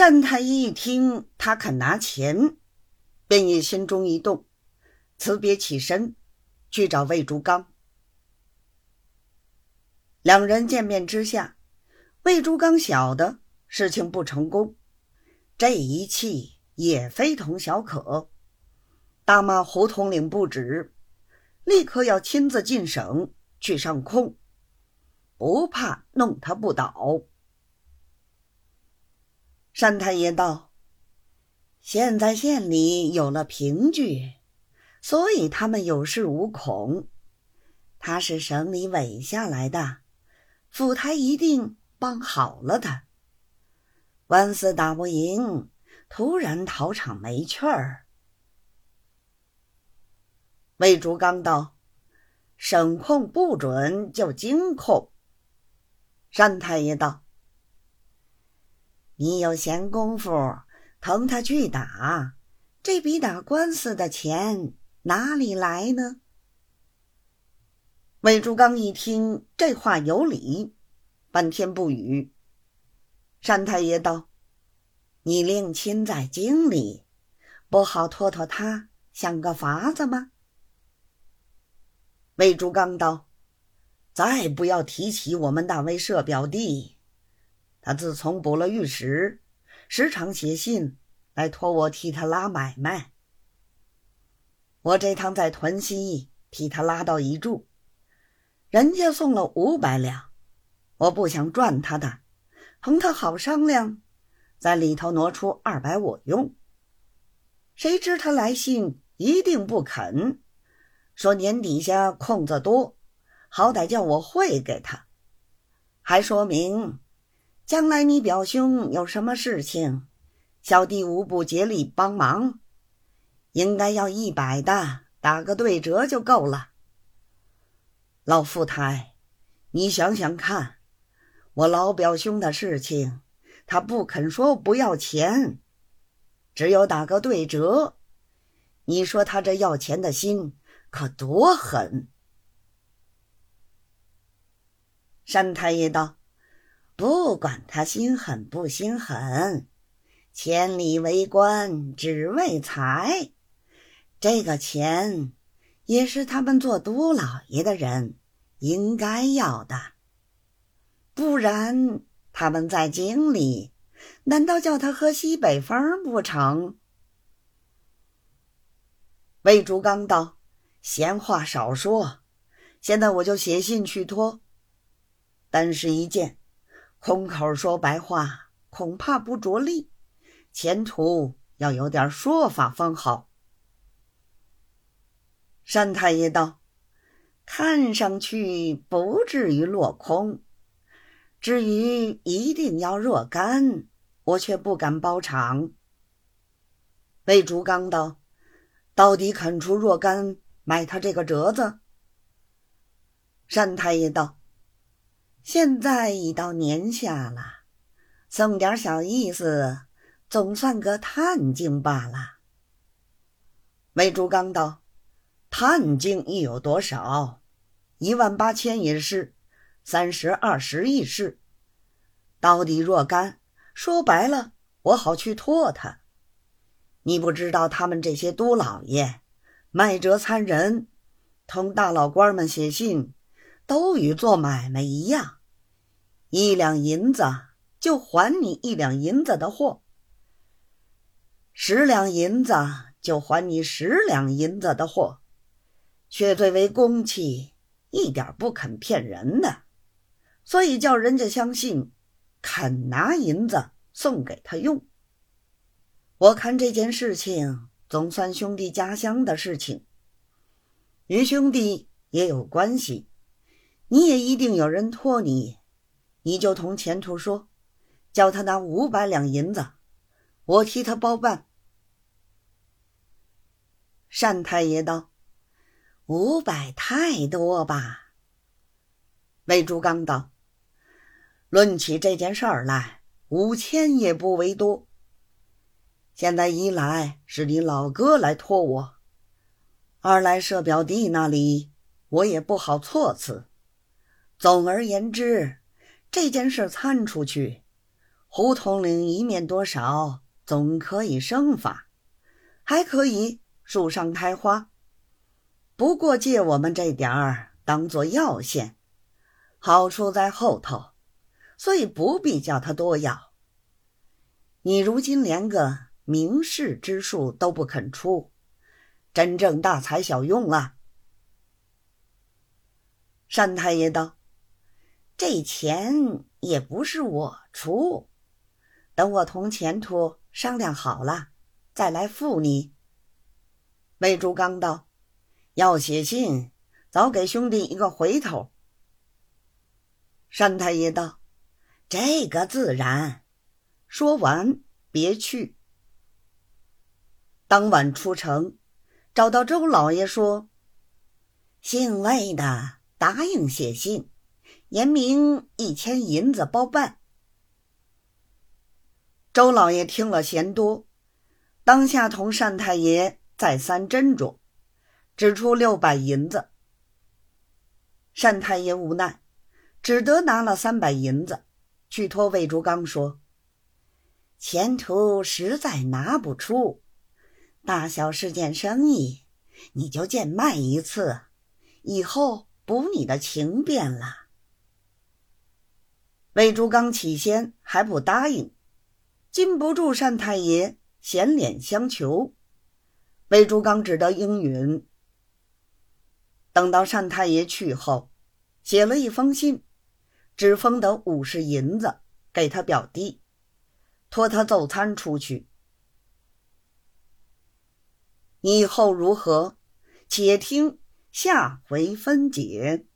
单太医一听他肯拿钱，便也心中一动，辞别起身去找魏竹刚。两人见面之下，魏竹刚晓得事情不成功，这一气也非同小可，大骂胡统领不止，立刻要亲自进省去上控，不怕弄他不倒。单太爷道：“现在县里有了凭据，所以他们有恃无恐。他是省里委下来的。”府台一定帮好了他。官司打不赢，突然逃场没趣儿。魏竹刚道：“省控不准就京控。”单太爷道：“你有闲工夫，同他去打，这笔打官司的钱哪里来呢？”魏竹刚一听这话有理，半天不语。单太爷道：“你令亲在京里，不好托托他，想个法子吗？”魏竹刚道：“再不要提起我们那位社表弟，他自从补了御史，时常写信来托我替他拉买卖。我这趟在屯溪替他拉到一注。”人家送了五百两，我不想赚他的，同他好商量，在里头挪出二百我用。谁知他来信一定不肯，说年底下空子多，好歹叫我汇给他，还说明将来你表兄有什么事情，小弟无不竭力帮忙，应该要一百的，打个对折就够了。老富太，你想想看，我老表兄的事情，他不肯说不要钱，只有打个对折。你说他这要钱的心可多狠？单太爷道：“不管他心狠不心狠，千里为官只为财，这个钱也是他们做都老爷的人。”应该要的，不然他们在京里，难道叫他喝西北风不成？魏竹刚道：“闲话少说，现在我就写信去托。但是一件，空口说白话恐怕不着力，前途要有点说法方好。”单太爷道。看上去不至于落空，至于一定要若干，我却不敢包场。魏竹刚道：“到底肯出若干买他这个折子？”单太爷道：“现在已到年下了，送点小意思，总算个探经罢了。”梅竹刚道：“探经亦有多少？”一万八千也是，三十二十亦是，到底若干？说白了，我好去托他。你不知道他们这些都老爷卖折参人，同大老官们写信，都与做买卖一样，一两银子就还你一两银子的货，十两银子就还你十两银子的货，却最为公气。一点不肯骗人的，所以叫人家相信，肯拿银子送给他用。我看这件事情总算兄弟家乡的事情，与兄弟也有关系，你也一定有人托你，你就同前途说，叫他拿五百两银子，我替他包办。单太爷道。五百太多吧？魏竹刚道：“论起这件事儿来，五千也不为多。现在一来是你老哥来托我，二来社表弟那里我也不好措辞。总而言之，这件事参出去，胡统领一面多少，总可以生发，还可以树上开花。不过借我们这点儿当做药线，好处在后头，所以不必叫他多要。你如今连个明士之术都不肯出，真正大材小用了。单太爷道：“这钱也不是我出，等我同前途商量好了，再来付你。”魏竹刚道。要写信，早给兄弟一个回头。单太爷道：“这个自然。”说完，别去。当晚出城，找到周老爷说：“姓魏的答应写信，言明一千银子包办。”周老爷听了嫌多，当下同单太爷再三斟酌。只出六百银子，单太爷无奈，只得拿了三百银子，去托魏竹刚说：“前途实在拿不出，大小是件生意，你就贱卖一次，以后补你的情便了。”魏竹刚起先还不答应，禁不住单太爷显脸相求，魏竹刚只得应允。等到单太爷去后，写了一封信，只封得五十银子给他表弟，托他奏参出去。以后如何，且听下回分解。